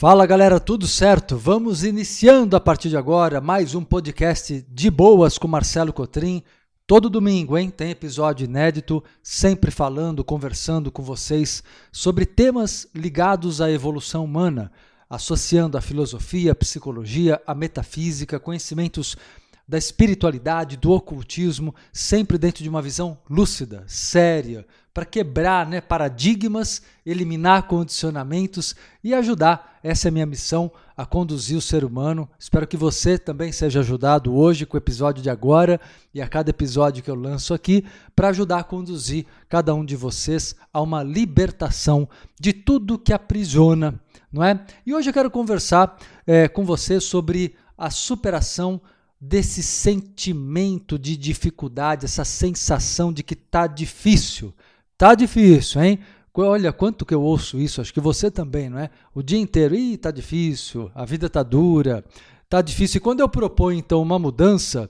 Fala galera, tudo certo? Vamos iniciando a partir de agora mais um podcast de boas com Marcelo Cotrim. Todo domingo, hein? Tem episódio inédito, sempre falando, conversando com vocês sobre temas ligados à evolução humana, associando a filosofia, a psicologia, a metafísica, conhecimentos da espiritualidade, do ocultismo, sempre dentro de uma visão lúcida, séria, para quebrar né, paradigmas, eliminar condicionamentos e ajudar. Essa é a minha missão, a conduzir o ser humano. Espero que você também seja ajudado hoje com o episódio de agora e a cada episódio que eu lanço aqui, para ajudar a conduzir cada um de vocês a uma libertação de tudo que aprisiona, não é? E hoje eu quero conversar é, com você sobre a superação desse sentimento de dificuldade, essa sensação de que está difícil. Tá difícil, hein? Olha quanto que eu ouço isso, acho que você também, não é? O dia inteiro, ih, tá difícil, a vida tá dura, tá difícil. E quando eu proponho então uma mudança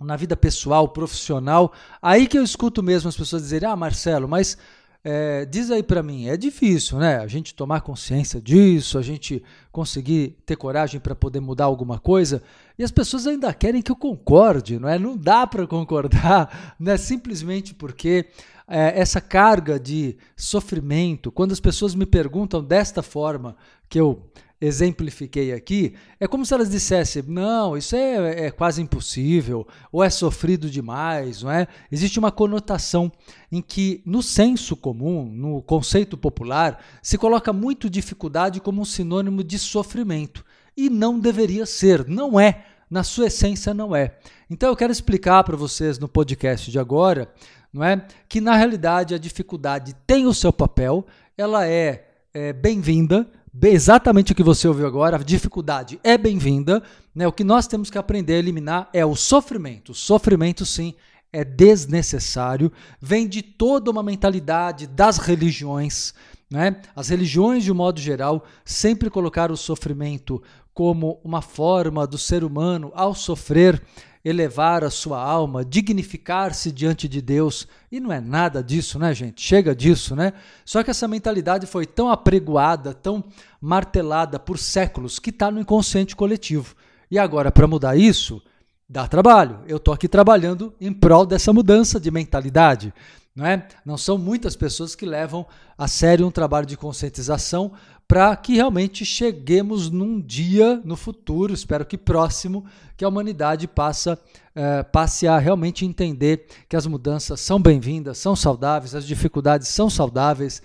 na vida pessoal, profissional, aí que eu escuto mesmo as pessoas dizerem: "Ah, Marcelo, mas é, diz aí para mim, é difícil, né? A gente tomar consciência disso, a gente conseguir ter coragem para poder mudar alguma coisa. E as pessoas ainda querem que eu concorde, não é? Não dá para concordar, né? Simplesmente porque é, essa carga de sofrimento, quando as pessoas me perguntam desta forma que eu exemplifiquei aqui, é como se elas dissessem: não, isso é, é, quase impossível, ou é sofrido demais, não é? Existe uma conotação em que, no senso comum, no conceito popular, se coloca muito dificuldade como um sinônimo de sofrimento. E não deveria ser, não é. Na sua essência, não é. Então, eu quero explicar para vocês no podcast de agora, não é? Que na realidade a dificuldade tem o seu papel, ela é, é bem-vinda, exatamente o que você ouviu agora, a dificuldade é bem-vinda, né? O que nós temos que aprender a eliminar é o sofrimento. O sofrimento, sim, é desnecessário, vem de toda uma mentalidade das religiões. Né? As religiões, de um modo geral, sempre colocaram o sofrimento como uma forma do ser humano, ao sofrer, elevar a sua alma, dignificar-se diante de Deus. E não é nada disso, né, gente? Chega disso, né? Só que essa mentalidade foi tão apregoada, tão martelada por séculos, que está no inconsciente coletivo. E agora, para mudar isso, dá trabalho. Eu estou aqui trabalhando em prol dessa mudança de mentalidade. Não, é? não são muitas pessoas que levam a sério um trabalho de conscientização para que realmente cheguemos num dia no futuro, espero que próximo, que a humanidade passa, é, passe a realmente entender que as mudanças são bem-vindas, são saudáveis, as dificuldades são saudáveis.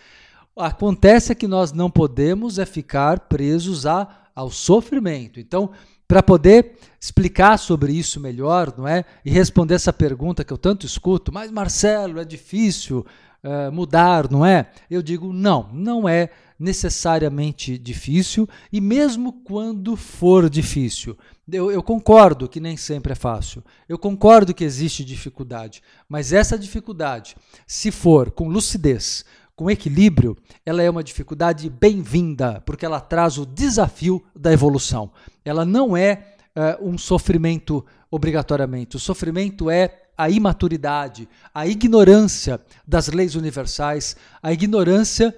Acontece que nós não podemos é ficar presos a, ao sofrimento. Então, para poder explicar sobre isso melhor, não é? E responder essa pergunta que eu tanto escuto, mas Marcelo, é difícil uh, mudar, não é? Eu digo, não, não é necessariamente difícil, e mesmo quando for difícil, eu, eu, concordo que nem sempre é fácil, eu concordo que existe dificuldade, mas essa dificuldade, se for com lucidez, com equilíbrio, ela é uma dificuldade bem-vinda, porque ela traz o desafio da evolução. Ela não é uh, um sofrimento obrigatoriamente, o sofrimento é a imaturidade, a ignorância das leis universais, a ignorância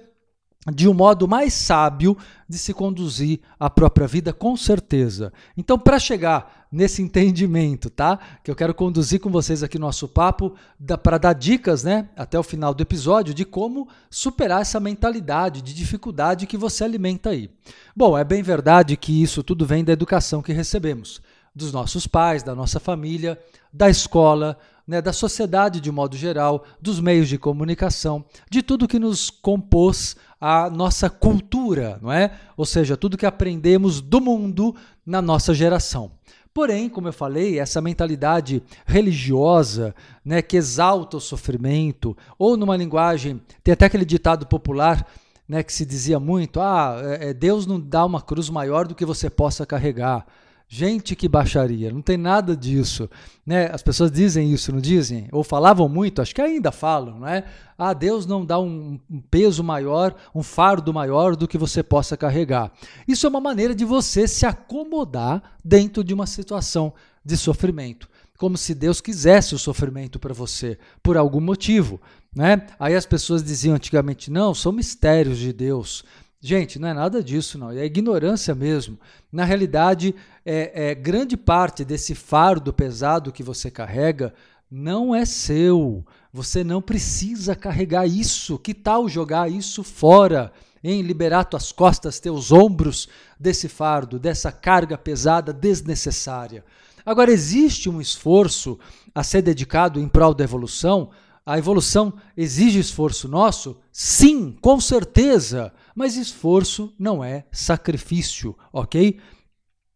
de um modo mais sábio de se conduzir a própria vida, com certeza. Então, para chegar nesse entendimento, tá? Que eu quero conduzir com vocês aqui no nosso papo, para dar dicas, né, até o final do episódio, de como superar essa mentalidade de dificuldade que você alimenta aí. Bom, é bem verdade que isso tudo vem da educação que recebemos, dos nossos pais, da nossa família, da escola, né, da sociedade de modo geral, dos meios de comunicação, de tudo que nos compôs a nossa cultura, não é? Ou seja, tudo que aprendemos do mundo na nossa geração. Porém, como eu falei, essa mentalidade religiosa, né, que exalta o sofrimento, ou numa linguagem, tem até aquele ditado popular, né, que se dizia muito: ah, é, é, Deus não dá uma cruz maior do que você possa carregar. Gente, que baixaria, não tem nada disso. Né? As pessoas dizem isso, não dizem? Ou falavam muito, acho que ainda falam, não é? Ah, Deus não dá um, um peso maior, um fardo maior do que você possa carregar. Isso é uma maneira de você se acomodar dentro de uma situação de sofrimento como se Deus quisesse o sofrimento para você, por algum motivo. Né? Aí as pessoas diziam antigamente: não, são mistérios de Deus. Gente, não é nada disso, não. É ignorância mesmo. Na realidade, é, é, grande parte desse fardo pesado que você carrega não é seu. Você não precisa carregar isso. Que tal jogar isso fora? Em liberar tuas costas, teus ombros desse fardo, dessa carga pesada desnecessária. Agora, existe um esforço a ser dedicado em prol da evolução? A evolução exige esforço nosso? Sim, com certeza. Mas esforço não é sacrifício, ok?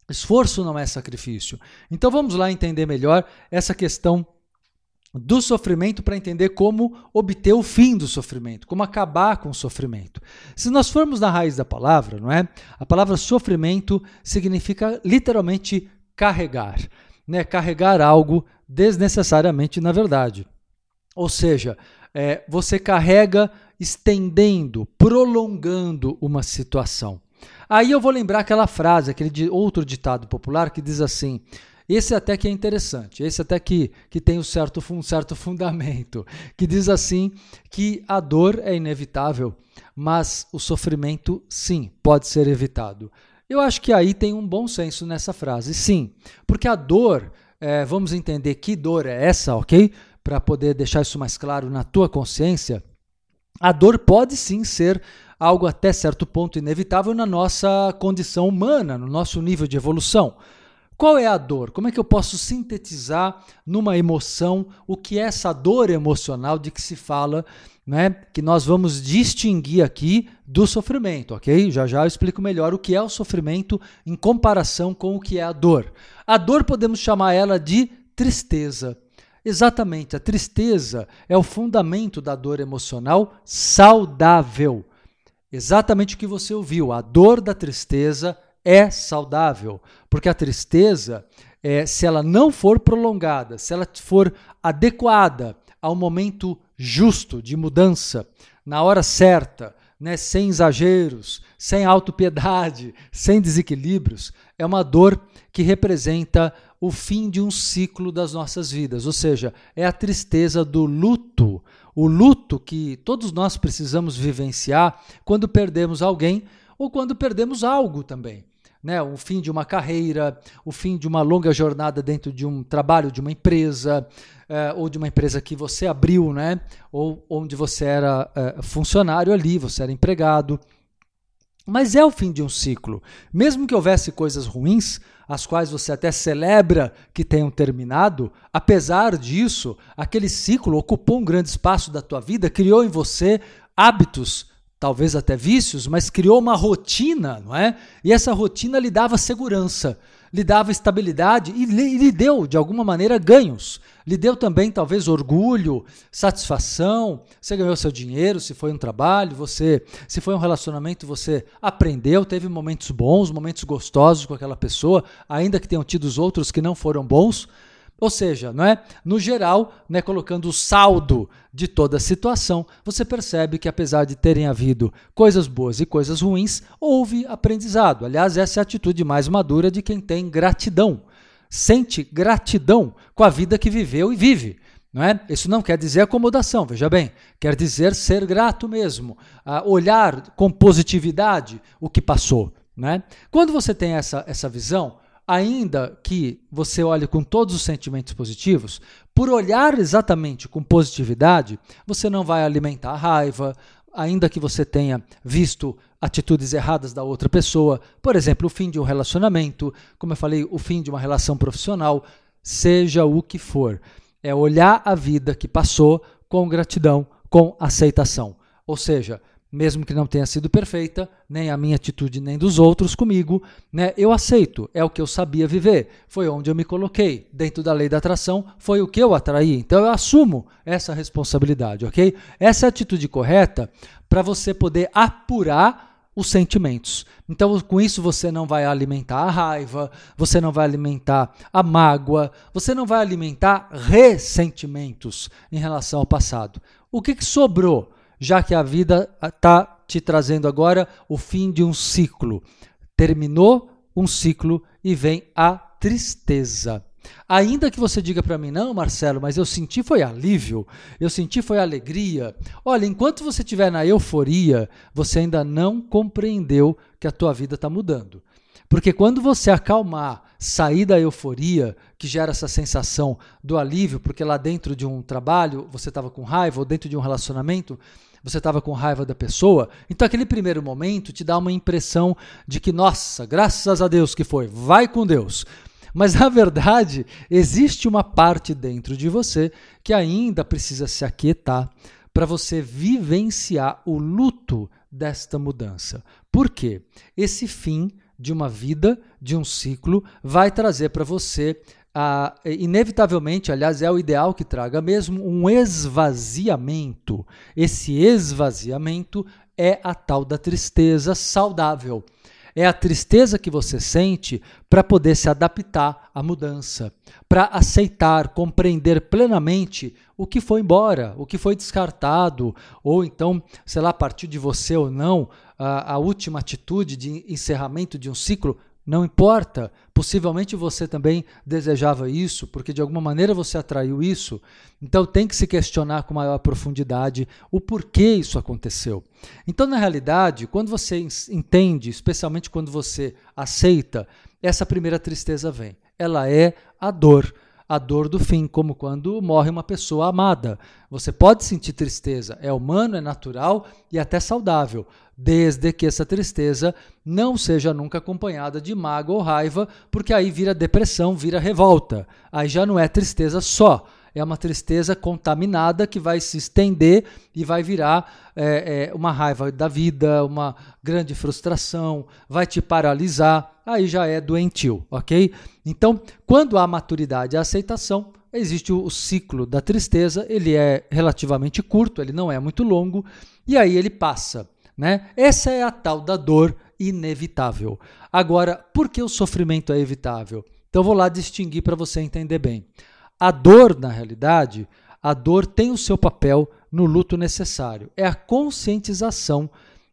Esforço não é sacrifício. Então vamos lá entender melhor essa questão do sofrimento para entender como obter o fim do sofrimento, como acabar com o sofrimento. Se nós formos na raiz da palavra, não é? A palavra sofrimento significa literalmente carregar, né? Carregar algo desnecessariamente, na verdade. Ou seja, é, você carrega estendendo, prolongando uma situação. Aí eu vou lembrar aquela frase, aquele outro ditado popular que diz assim: esse até que é interessante, esse até que, que tem um certo, um certo fundamento, que diz assim que a dor é inevitável, mas o sofrimento, sim, pode ser evitado. Eu acho que aí tem um bom senso nessa frase, sim, porque a dor, é, vamos entender que dor é essa, ok? Para poder deixar isso mais claro na tua consciência, a dor pode sim ser algo até certo ponto inevitável na nossa condição humana, no nosso nível de evolução. Qual é a dor? Como é que eu posso sintetizar numa emoção o que é essa dor emocional de que se fala, né? Que nós vamos distinguir aqui do sofrimento, ok? Já já eu explico melhor o que é o sofrimento em comparação com o que é a dor. A dor podemos chamar ela de tristeza. Exatamente, a tristeza é o fundamento da dor emocional saudável. Exatamente o que você ouviu. A dor da tristeza é saudável, porque a tristeza, é, se ela não for prolongada, se ela for adequada ao momento justo de mudança, na hora certa, né, sem exageros, sem autopiedade, sem desequilíbrios, é uma dor que representa o fim de um ciclo das nossas vidas, ou seja, é a tristeza do luto, o luto que todos nós precisamos vivenciar quando perdemos alguém ou quando perdemos algo também né, o fim de uma carreira, o fim de uma longa jornada dentro de um trabalho de uma empresa, é, ou de uma empresa que você abriu, né, ou onde você era é, funcionário ali, você era empregado. Mas é o fim de um ciclo. Mesmo que houvesse coisas ruins, as quais você até celebra que tenham terminado, apesar disso, aquele ciclo ocupou um grande espaço da tua vida, criou em você hábitos talvez até vícios, mas criou uma rotina, não é? E essa rotina lhe dava segurança, lhe dava estabilidade e lhe, lhe deu, de alguma maneira, ganhos. Lhe deu também, talvez, orgulho, satisfação. Você ganhou seu dinheiro, se foi um trabalho, você, se foi um relacionamento, você aprendeu, teve momentos bons, momentos gostosos com aquela pessoa, ainda que tenham tido os outros que não foram bons. Ou seja, não é? no geral, né, colocando o saldo de toda a situação, você percebe que apesar de terem havido coisas boas e coisas ruins, houve aprendizado. Aliás, essa é a atitude mais madura de quem tem gratidão. Sente gratidão com a vida que viveu e vive. Não é? Isso não quer dizer acomodação, veja bem, quer dizer ser grato mesmo, olhar com positividade o que passou. Né? Quando você tem essa, essa visão, ainda que você olhe com todos os sentimentos positivos, por olhar exatamente com positividade, você não vai alimentar a raiva, ainda que você tenha visto atitudes erradas da outra pessoa, por exemplo, o fim de um relacionamento, como eu falei, o fim de uma relação profissional, seja o que for. É olhar a vida que passou com gratidão, com aceitação. Ou seja, mesmo que não tenha sido perfeita, nem a minha atitude nem dos outros comigo, né? Eu aceito, é o que eu sabia viver, foi onde eu me coloquei, dentro da lei da atração, foi o que eu atraí. Então eu assumo essa responsabilidade, OK? Essa é a atitude correta para você poder apurar os sentimentos. Então, com isso, você não vai alimentar a raiva, você não vai alimentar a mágoa, você não vai alimentar ressentimentos em relação ao passado. O que, que sobrou? Já que a vida está te trazendo agora o fim de um ciclo. Terminou um ciclo e vem a tristeza. Ainda que você diga para mim, não, Marcelo, mas eu senti foi alívio, eu senti foi alegria. Olha, enquanto você estiver na euforia, você ainda não compreendeu que a tua vida está mudando. Porque quando você acalmar, sair da euforia, que gera essa sensação do alívio, porque lá dentro de um trabalho você estava com raiva, ou dentro de um relacionamento você estava com raiva da pessoa, então aquele primeiro momento te dá uma impressão de que, nossa, graças a Deus que foi, vai com Deus. Mas na verdade, existe uma parte dentro de você que ainda precisa se aquietar para você vivenciar o luto desta mudança. Por quê? Esse fim de uma vida, de um ciclo, vai trazer para você ah, inevitavelmente, aliás, é o ideal que traga mesmo um esvaziamento. Esse esvaziamento é a tal da tristeza saudável. É a tristeza que você sente para poder se adaptar à mudança, para aceitar, compreender plenamente o que foi embora, o que foi descartado, ou então, sei lá, partir de você ou não, a, a última atitude de encerramento de um ciclo não importa, possivelmente você também desejava isso, porque de alguma maneira você atraiu isso. Então tem que se questionar com maior profundidade o porquê isso aconteceu. Então, na realidade, quando você entende, especialmente quando você aceita, essa primeira tristeza vem. Ela é a dor a dor do fim, como quando morre uma pessoa amada. Você pode sentir tristeza, é humano, é natural e até saudável, desde que essa tristeza não seja nunca acompanhada de mágoa ou raiva, porque aí vira depressão, vira revolta. Aí já não é tristeza só, é uma tristeza contaminada que vai se estender e vai virar é, é, uma raiva da vida, uma grande frustração, vai te paralisar, aí já é doentio, ok? Então, quando há maturidade e aceitação, existe o, ciclo da tristeza, ele é relativamente curto, ele não é muito longo, e aí ele passa. Né? Essa é a tal da dor inevitável. Agora, por que o sofrimento é evitável? Então, vou lá distinguir para você entender bem. A dor, na realidade, a dor tem o seu papel no luto necessário. É a conscientização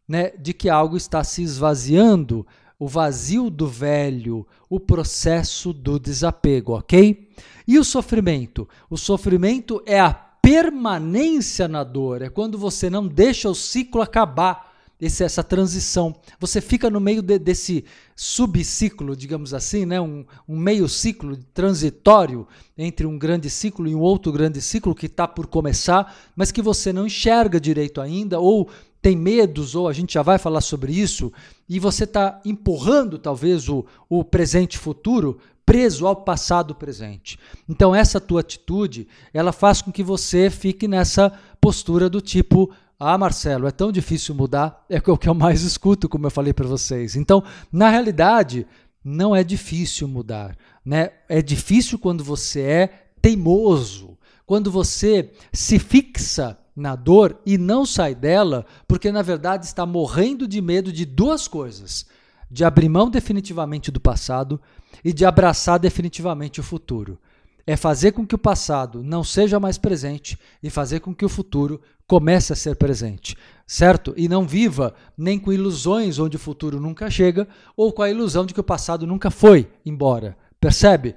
né, de que algo está se esvaziando, o vazio do velho, o processo do desapego, ok? E o sofrimento? O sofrimento é a permanência na dor, é quando você não deixa o ciclo acabar esse, essa transição. Você fica no meio de, desse subciclo, digamos assim, né? um, um meio ciclo transitório entre um grande ciclo e um outro grande ciclo que está por começar, mas que você não enxerga direito ainda, ou tem medos, ou a gente já vai falar sobre isso, e você está empurrando talvez o, o presente futuro preso ao passado presente. Então essa tua atitude, ela faz com que você fique nessa postura do tipo ah, Marcelo, é tão difícil mudar. É o que eu mais escuto, como eu falei para vocês. Então, na realidade, não é difícil mudar. Né? É difícil quando você é teimoso, quando você se fixa na dor e não sai dela, porque na verdade está morrendo de medo de duas coisas: de abrir mão definitivamente do passado e de abraçar definitivamente o futuro é fazer com que o passado não seja mais presente e fazer com que o futuro comece a ser presente, certo? E não viva nem com ilusões onde o futuro nunca chega ou com a ilusão de que o passado nunca foi embora. Percebe?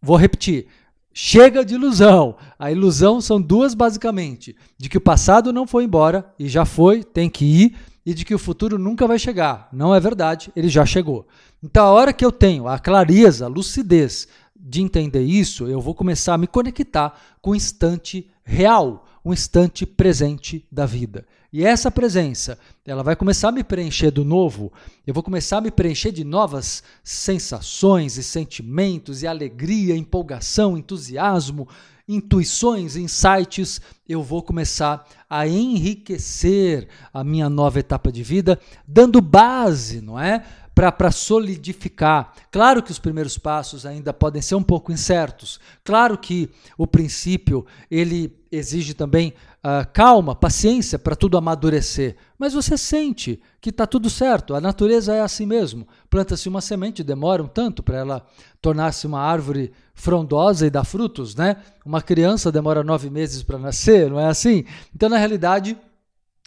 Vou repetir. Chega de ilusão. A ilusão são duas basicamente: de que o passado não foi embora e já foi, tem que ir, e de que o futuro nunca vai chegar. Não é verdade, ele já chegou. Então, a hora que eu tenho a clareza, a lucidez de entender isso, eu vou começar a me conectar com o instante real, um instante presente da vida. E essa presença, ela vai começar a me preencher do novo, eu vou começar a me preencher de novas sensações e sentimentos e alegria, empolgação, entusiasmo, intuições, insights, eu vou começar a enriquecer a minha nova etapa de vida, dando base, não é? Para solidificar. Claro que os primeiros passos ainda podem ser um pouco incertos. Claro que o princípio ele exige também uh, calma, paciência para tudo amadurecer. Mas você sente que está tudo certo. A natureza é assim mesmo. Planta-se uma semente, demora um tanto para ela tornar-se uma árvore frondosa e dar frutos, né? Uma criança demora nove meses para nascer, não é assim? Então, na realidade,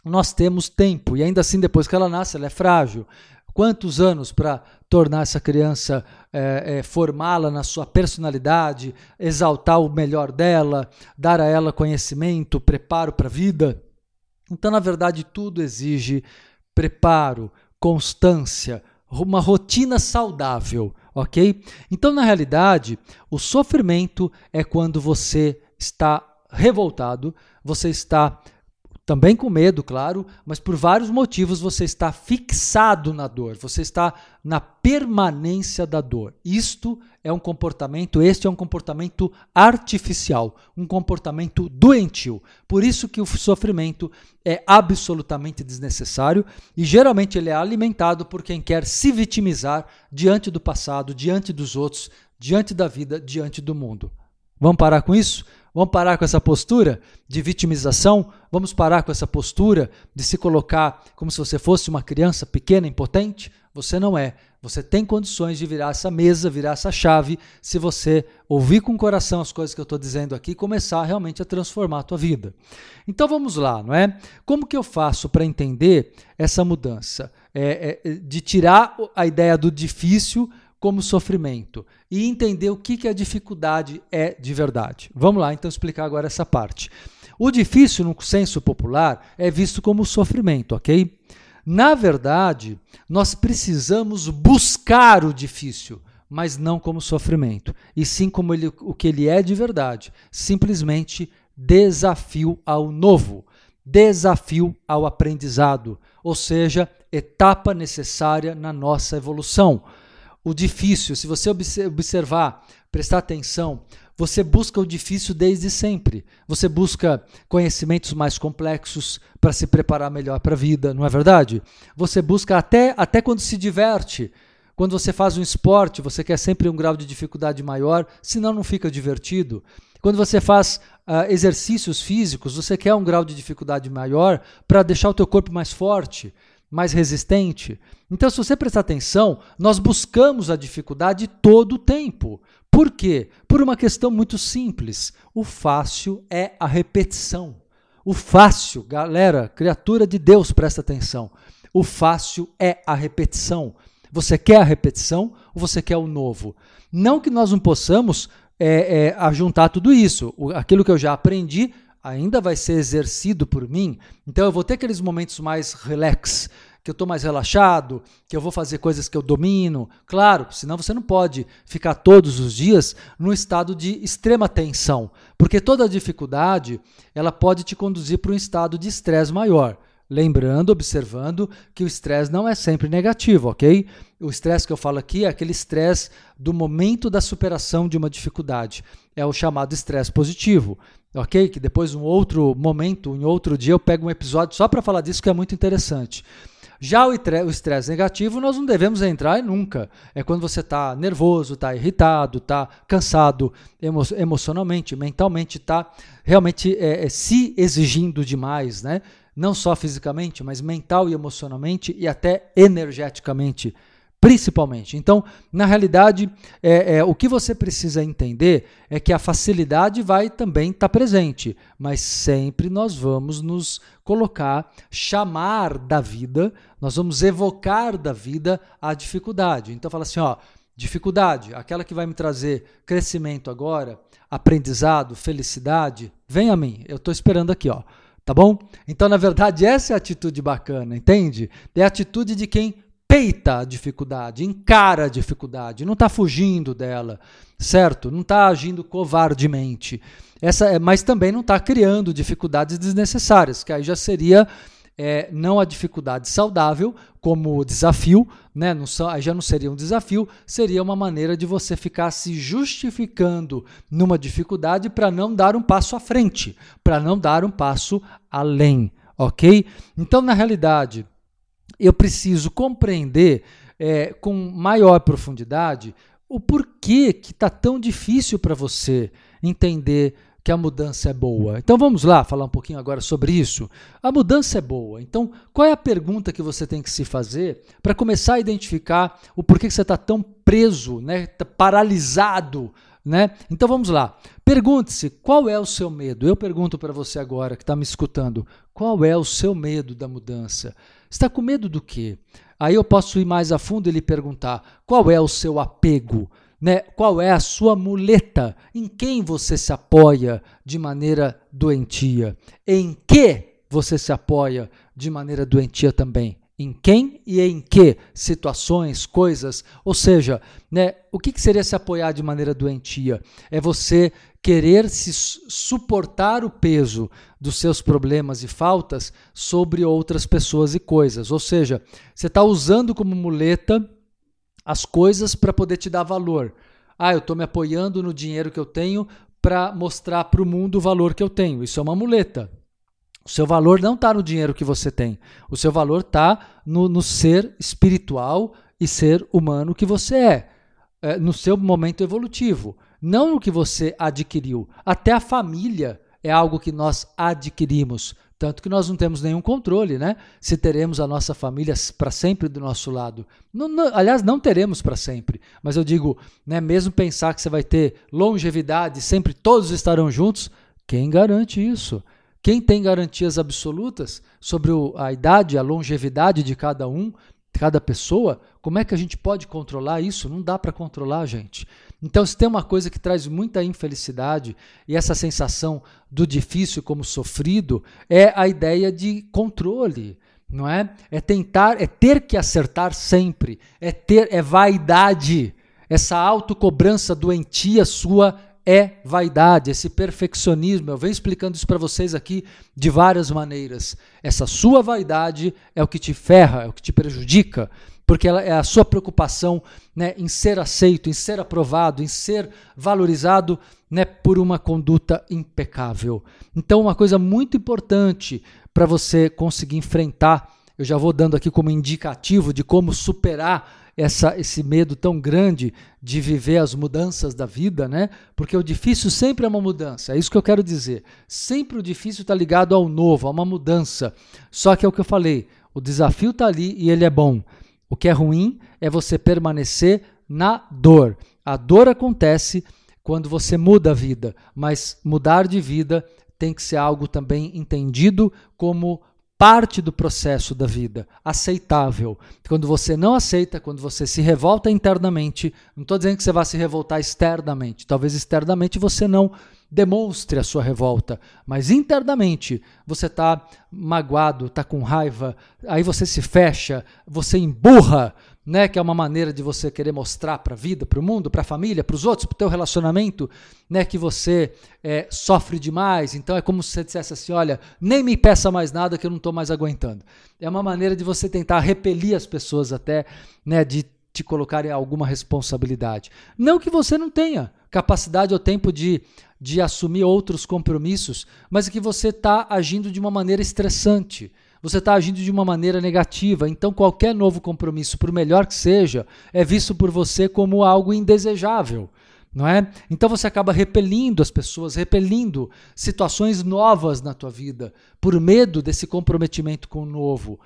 nós temos tempo e ainda assim, depois que ela nasce, ela é frágil Quantos anos para tornar essa criança, é, é, formá-la na sua personalidade, exaltar o melhor dela, dar a ela conhecimento, preparo para a vida? Então, na verdade, tudo exige preparo, constância, uma rotina saudável, ok? Então, na realidade, o sofrimento é quando você está revoltado, você está também com medo, claro, mas por vários motivos você está fixado na dor, você está na permanência da dor. Isto é um comportamento, este é um comportamento artificial, um comportamento doentio. Por isso que o sofrimento é absolutamente desnecessário e geralmente ele é alimentado por quem quer se vitimizar diante do passado, diante dos outros, diante da vida, diante do mundo. Vamos parar com isso? Vamos parar com essa postura de vitimização? Vamos parar com essa postura de se colocar como se você fosse uma criança pequena, impotente? Você não é. Você tem condições de virar essa mesa, virar essa chave, se você ouvir com o coração as coisas que eu estou dizendo aqui e começar realmente a transformar a tua vida. Então vamos lá, não é? Como que eu faço para entender essa mudança? É, é, de tirar a ideia do difícil como sofrimento e entender o que, que a dificuldade é de verdade. Vamos lá então explicar agora essa parte. O difícil, no senso popular, é visto como sofrimento, ok? Na verdade, nós precisamos buscar o difícil, mas não como sofrimento, e sim como ele, o que ele é de verdade, simplesmente desafio ao novo, desafio ao aprendizado, ou seja, etapa necessária na nossa evolução o difícil, se você observar, prestar atenção, você busca o difícil desde sempre. Você busca conhecimentos mais complexos para se preparar melhor para a vida, não é verdade? Você busca até, até quando se diverte. Quando você faz um esporte, você quer sempre um grau de dificuldade maior, senão não fica divertido. Quando você faz uh, exercícios físicos, você quer um grau de dificuldade maior para deixar o teu corpo mais forte mais resistente. Então, se você prestar atenção, nós buscamos a dificuldade todo o tempo. Por quê? Por uma questão muito simples. O fácil é a repetição. O fácil, galera, criatura de Deus, presta atenção. O fácil é a repetição. Você quer a repetição ou você quer o novo? Não que nós não possamos é, é, ajuntar tudo isso. Aquilo que eu já aprendi, ainda vai ser exercido por mim, então eu vou ter aqueles momentos mais relax, que eu estou mais relaxado, que eu vou fazer coisas que eu domino. Claro, senão você não pode ficar todos os dias no estado de extrema tensão, porque toda dificuldade ela pode te conduzir para um estado de estresse maior. Lembrando, observando que o estresse não é sempre negativo, ok? O estresse que eu falo aqui é aquele estresse do momento da superação de uma dificuldade. É o chamado estresse positivo ok? Que depois, um outro momento, em outro dia, eu pego um episódio só para falar disso que é muito interessante. Já o estresse negativo, nós não devemos entrar nunca. É quando você está nervoso, está irritado, está cansado emo emocionalmente, mentalmente, está realmente é, é, se exigindo demais, né? Não só fisicamente, mas mental e emocionalmente e até energeticamente principalmente. Então, na realidade, é, é, o que você precisa entender é que a facilidade vai também estar tá presente, mas sempre nós vamos nos colocar, chamar da vida, nós vamos evocar da vida a dificuldade. Então, fala assim, ó, dificuldade, aquela que vai me trazer crescimento agora, aprendizado, felicidade, vem a mim. Eu estou esperando aqui, ó. Tá bom? Então, na verdade, essa é a atitude bacana, entende? É a atitude de quem peita a dificuldade, encara a dificuldade, não está fugindo dela, certo? Não está agindo covardemente. Essa, é, mas também não está criando dificuldades desnecessárias, que aí já seria é, não a dificuldade saudável como desafio, né? não, já não seria um desafio, seria uma maneira de você ficar se justificando numa dificuldade para não dar um passo à frente, para não dar um passo além, ok? Então, na realidade, eu preciso compreender é, com maior profundidade o porquê que está tão difícil para você entender que a mudança é boa. Então vamos lá falar um pouquinho agora sobre isso. A mudança é boa. Então, qual é a pergunta que você tem que se fazer para começar a identificar o porquê que você está tão preso, né, tá paralisado né? Então vamos lá. Pergunte-se qual é o seu medo. Eu pergunto para você agora que está me escutando: qual é o seu medo da mudança? Está com medo do quê? Aí eu posso ir mais a fundo e lhe perguntar: qual é o seu apego? Né? Qual é a sua muleta? Em quem você se apoia de maneira doentia? Em que você se apoia de maneira doentia também? Em quem e em que situações, coisas? Ou seja, né, o que, que seria se apoiar de maneira doentia? É você querer se suportar o peso dos seus problemas e faltas sobre outras pessoas e coisas. Ou seja, você está usando como muleta as coisas para poder te dar valor. Ah, eu estou me apoiando no dinheiro que eu tenho para mostrar para o mundo o valor que eu tenho. Isso é uma muleta. O seu valor não está no dinheiro que você tem. O seu valor está no, no, ser espiritual e ser humano que você é, é, no seu momento evolutivo. Não no que você adquiriu. Até a família é algo que nós adquirimos. Tanto que nós não temos nenhum controle, né? Se teremos a nossa família para sempre do nosso lado. Não, não, aliás, não teremos para sempre. Mas eu digo, né, mesmo pensar que você vai ter longevidade, sempre todos estarão juntos, quem garante isso? Quem tem garantias absolutas sobre a idade, a longevidade de cada um, cada pessoa, como é que a gente pode controlar isso? Não dá para controlar, gente. Então, se tem uma coisa que traz muita infelicidade e essa sensação do difícil como sofrido, é a ideia de controle, não é? É tentar, é ter que acertar sempre, é ter, é vaidade. Essa autocobrança doentia sua é vaidade, esse perfeccionismo. Eu venho explicando isso para vocês aqui de várias maneiras. Essa sua vaidade é o que te ferra, é o que te prejudica, porque ela é a sua preocupação né, em ser aceito, em ser aprovado, em ser valorizado né, por uma conduta impecável. Então, uma coisa muito importante para você conseguir enfrentar, eu já vou dando aqui como indicativo de como superar essa, esse medo tão grande de viver as mudanças da vida, né? Porque o difícil sempre é uma mudança, é isso que eu quero dizer. Sempre o difícil está ligado ao novo, a uma mudança. Só que é o que eu falei, o desafio está ali e ele é bom. O que é ruim é você permanecer na dor. A dor acontece quando você muda a vida, mas mudar de vida tem que ser algo também entendido como parte do processo da vida, aceitável. Quando você não aceita, quando você se revolta internamente, não estou dizendo que você vai se revoltar externamente, talvez externamente você não demonstre a sua revolta, mas internamente você está magoado, está com raiva, aí você se fecha, você emburra, né, que é uma maneira de você querer mostrar para a vida, para o mundo, para a família, para os outros, para o teu relacionamento, né, que você é, sofre demais. Então é como se você dissesse assim, olha, nem me peça mais nada que eu não estou mais aguentando. É uma maneira de você tentar repelir as pessoas até, né, de te colocar em alguma responsabilidade. Não que você não tenha capacidade ou tempo de, de assumir outros compromissos, mas que você está agindo de uma maneira estressante você está agindo de uma maneira negativa. Então, qualquer novo compromisso, por melhor que seja, é visto por você como algo indesejável. Não é? Então você acaba repelindo as pessoas, repelindo situações novas na tua vida, por medo desse comprometimento com o novo.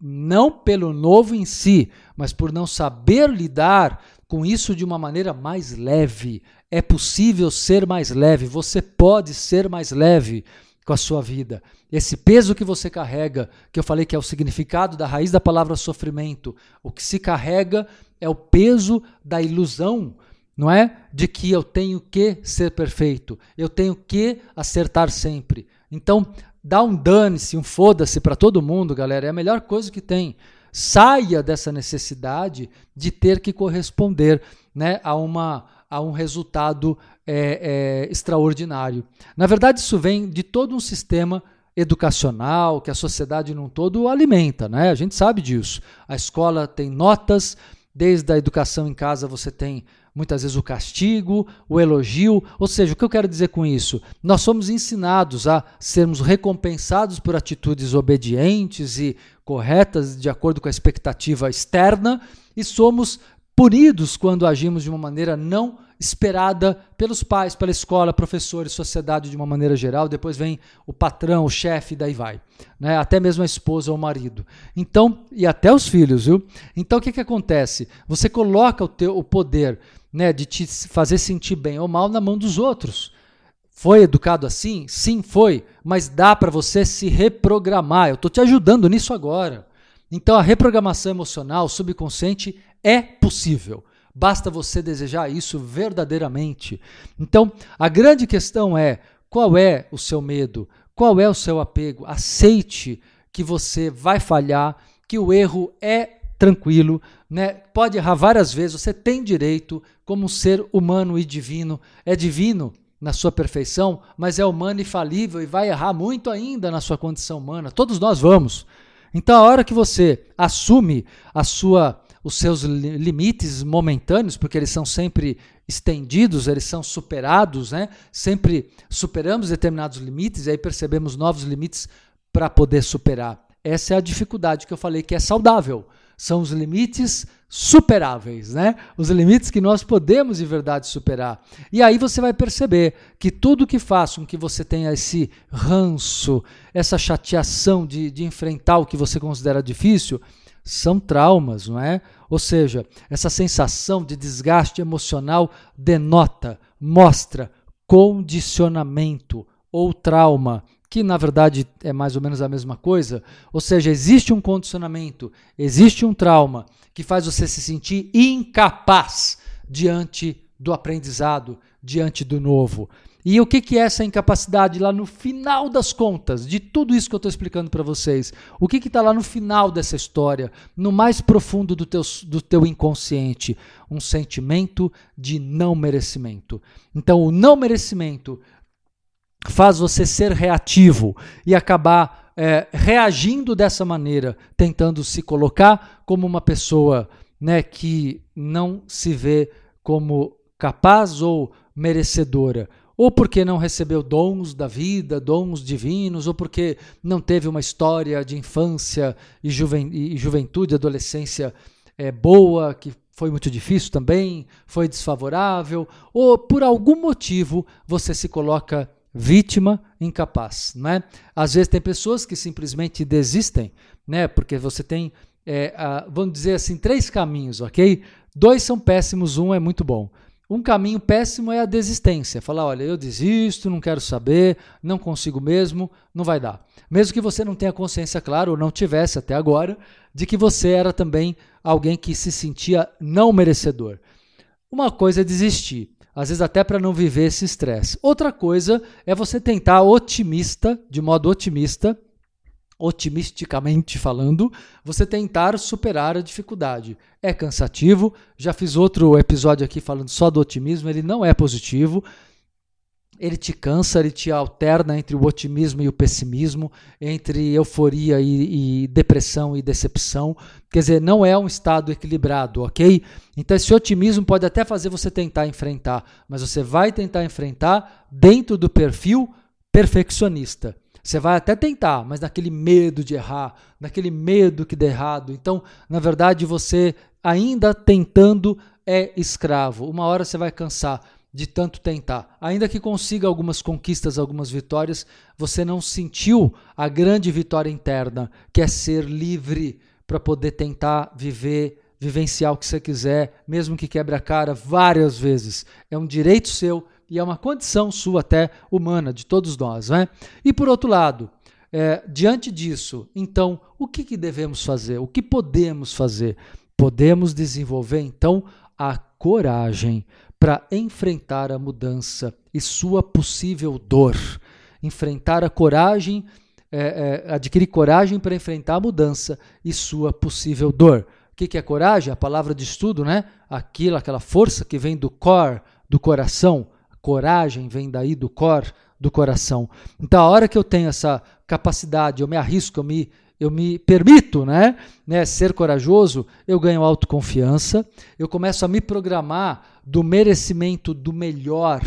Não pelo novo em si, mas por não saber lidar com isso de uma maneira mais leve. É possível ser mais leve, você pode ser mais leve com a sua vida. Esse peso que você carrega, que eu falei que é o significado da raiz da palavra sofrimento, o que se carrega é o peso da ilusão, não é? De que eu tenho que ser perfeito, eu tenho que acertar sempre. Então, dá um dane-se, um foda-se para todo mundo, galera, é a melhor coisa que tem. Saia dessa necessidade de ter que corresponder né, a uma a um resultado é, é, extraordinário. Na verdade, isso vem de todo um sistema educacional que a sociedade num todo alimenta, né? A gente sabe disso. A escola tem notas, desde a educação em casa você tem muitas vezes o castigo, o elogio. Ou seja, o que eu quero dizer com isso? Nós somos ensinados a sermos recompensados por atitudes obedientes e corretas de acordo com a expectativa externa e somos punidos quando agimos de uma maneira não esperada pelos pais, pela escola, professores, sociedade de uma maneira geral. Depois vem o patrão, o chefe, daí vai. Né? Até mesmo a esposa ou o marido. Então, e até os filhos, viu? Então o que, que acontece? Você coloca o, teu, o poder né, de te fazer sentir bem ou mal na mão dos outros. Foi educado assim? Sim, foi. Mas dá para você se reprogramar. Eu estou te ajudando nisso agora. Então a reprogramação emocional subconsciente é possível. Basta você desejar isso verdadeiramente. Então, a grande questão é: qual é o seu medo? Qual é o seu apego? Aceite que você vai falhar, que o erro é tranquilo, né? Pode errar várias vezes, você tem direito como ser humano e divino. É divino na sua perfeição, mas é humano e falível e vai errar muito ainda na sua condição humana. Todos nós vamos. Então, a hora que você assume a sua os seus limites momentâneos, porque eles são sempre estendidos, eles são superados, né? Sempre superamos determinados limites e aí percebemos novos limites para poder superar. Essa é a dificuldade que eu falei que é saudável. São os limites superáveis, né? Os limites que nós podemos de verdade superar. E aí você vai perceber que tudo que faz com que você tenha esse ranço, essa chateação de, de enfrentar o que você considera difícil, são traumas, não é? Ou seja, essa sensação de desgaste emocional denota, mostra condicionamento ou trauma, que na verdade é mais ou menos a mesma coisa. Ou seja, existe um condicionamento, existe um trauma que faz você se sentir incapaz diante do aprendizado, diante do novo. E o que, que é essa incapacidade lá no final das contas, de tudo isso que eu estou explicando para vocês? O que está lá no final dessa história, no mais profundo do teu, do teu inconsciente? Um sentimento de não merecimento. Então, o não merecimento faz você ser reativo e acabar é, reagindo dessa maneira, tentando se colocar como uma pessoa né, que não se vê como capaz ou merecedora ou porque não recebeu dons da vida, dons divinos, ou porque não teve uma história de infância e, juven e juventude, adolescência é, boa, que foi muito difícil também, foi desfavorável, ou por algum motivo você se coloca vítima, incapaz, né? Às vezes tem pessoas que simplesmente desistem, né? Porque você tem, é, a, vamos dizer assim, três caminhos, ok? Dois são péssimos, um é muito bom. Um caminho péssimo é a desistência. Falar, olha, eu desisto, não quero saber, não consigo mesmo, não vai dar. Mesmo que você não tenha consciência, claro, ou não tivesse até agora, de que você era também alguém que se sentia não merecedor. Uma coisa é desistir, às vezes até para não viver esse estresse. Outra coisa é você tentar otimista, de modo otimista, otimisticamente falando, você tentar superar a dificuldade. É cansativo, já fiz outro episódio aqui falando só do otimismo, ele não é positivo. Ele te cansa, ele te alterna entre o otimismo e o pessimismo, entre euforia e, e depressão e decepção. Quer dizer, não é um estado equilibrado, ok? Então, esse otimismo pode até fazer você tentar enfrentar, mas você vai tentar enfrentar dentro do perfil perfeccionista. Você vai até tentar, mas naquele medo de errar, naquele medo que der errado. Então, na verdade, você ainda tentando é escravo. Uma hora você vai cansar de tanto tentar. Ainda que consiga algumas conquistas, algumas vitórias, você não sentiu a grande vitória interna, que é ser livre para poder tentar viver, vivenciar o que você quiser, mesmo que quebre a cara várias vezes. É um direito seu e é uma condição sua até humana, de todos nós. Né? E por outro lado, é, diante disso, então, o que, que devemos fazer? O que podemos fazer? Podemos desenvolver, então, a coragem para enfrentar a mudança e sua possível dor. Enfrentar a coragem, é, é, adquirir coragem para enfrentar a mudança e sua possível dor. O que, que é coragem? A palavra de estudo, né? Aquilo, aquela força que vem do core, do coração, coragem vem daí do cor, do coração. Então, a hora que eu tenho essa capacidade, eu me arrisco, eu me, eu me permito né, né, ser corajoso, eu ganho autoconfiança, eu começo a me programar do merecimento do melhor.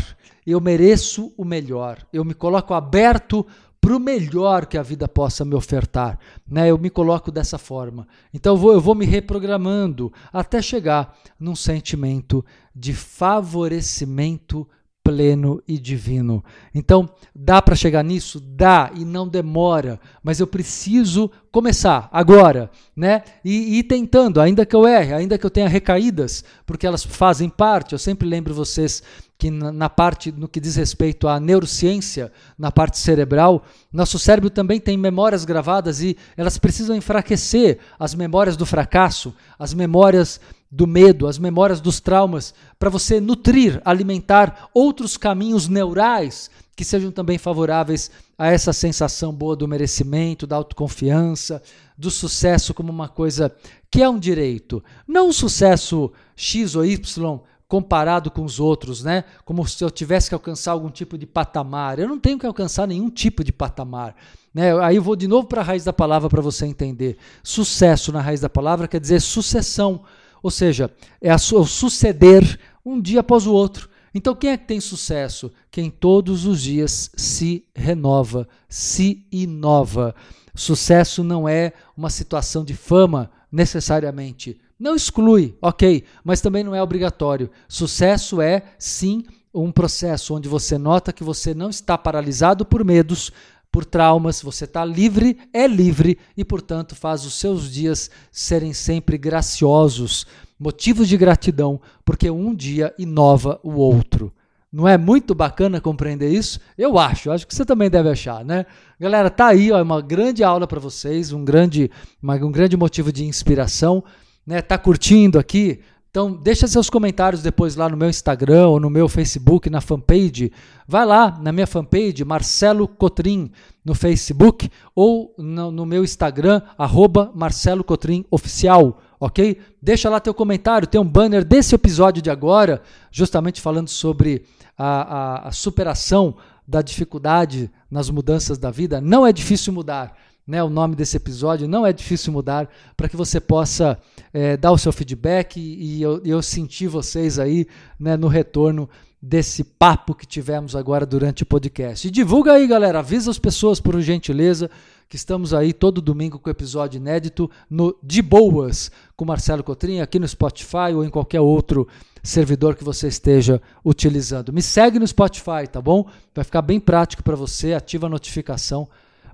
Eu mereço o melhor. Eu me coloco aberto para o melhor que a vida possa me ofertar. Né? Eu me coloco dessa forma. Então eu vou, eu vou me reprogramando até chegar num sentimento de favorecimento pleno e divino. Então, dá para chegar nisso? Dá e não demora, mas eu preciso começar agora, né? E, ir tentando, ainda que eu erre, ainda que eu tenha recaídas, porque elas fazem parte. Eu sempre lembro vocês que na parte no que diz respeito à neurociência, na parte cerebral, nosso cérebro também tem memórias gravadas e elas precisam enfraquecer as memórias do fracasso, as memórias do medo, as memórias dos traumas, para você nutrir, alimentar outros caminhos neurais que sejam também favoráveis a essa sensação boa do merecimento, da autoconfiança, do sucesso como uma coisa que é um direito, não um sucesso X ou Y comparado com os outros, né? Como se eu tivesse que alcançar algum tipo de patamar. Eu não tenho que alcançar nenhum tipo de patamar. Né? Aí eu vou de novo para a raiz da palavra para você entender. Sucesso na raiz da palavra quer dizer sucessão, ou seja, é, o suceder um dia após o outro. Então, quem é que tem sucesso? Quem todos os dias se renova, se inova. Sucesso não é uma situação de fama necessariamente. Não exclui, ok, mas também não é obrigatório. Sucesso é, sim, um processo onde você nota que você não está paralisado por medos, por traumas, você está livre, é livre e, portanto, faz os seus dias serem sempre graciosos, motivos de gratidão, porque um dia inova o outro. Não é muito bacana compreender isso? Eu acho, acho que você também deve achar, né? Galera, tá aí, ó, uma grande aula para vocês, um grande, uma, um grande motivo de inspiração né, tá curtindo aqui, então deixa seus comentários depois lá no meu Instagram ou no meu Facebook, na fanpage. Vai lá na minha fanpage, Marcelo Cotrim, no Facebook, ou no, no meu Instagram, arroba Marcelo Cotrim Oficial, ok? Deixa lá teu comentário, tem um banner desse episódio de agora, justamente falando sobre a, a, a superação da dificuldade nas mudanças da vida. Não é difícil mudar né, o nome desse episódio, não é difícil mudar, para que você possa é, dar o seu feedback e, eu, eu sentir vocês aí né, no retorno desse papo que tivemos agora durante o podcast. E divulga aí, galera, avisa as pessoas por gentileza que estamos aí todo domingo com episódio inédito no De Boas com Marcelo Cotrim aqui no Spotify ou em qualquer outro servidor que você esteja utilizando. Me segue no Spotify, tá bom? Vai ficar bem prático para você, ativa a notificação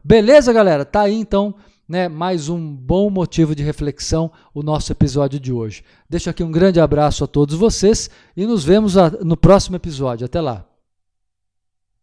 Beleza, galera? Tá aí então, né, mais um bom motivo de reflexão o nosso episódio de hoje. Deixo aqui um grande abraço a todos vocês e nos vemos no próximo episódio. Até lá.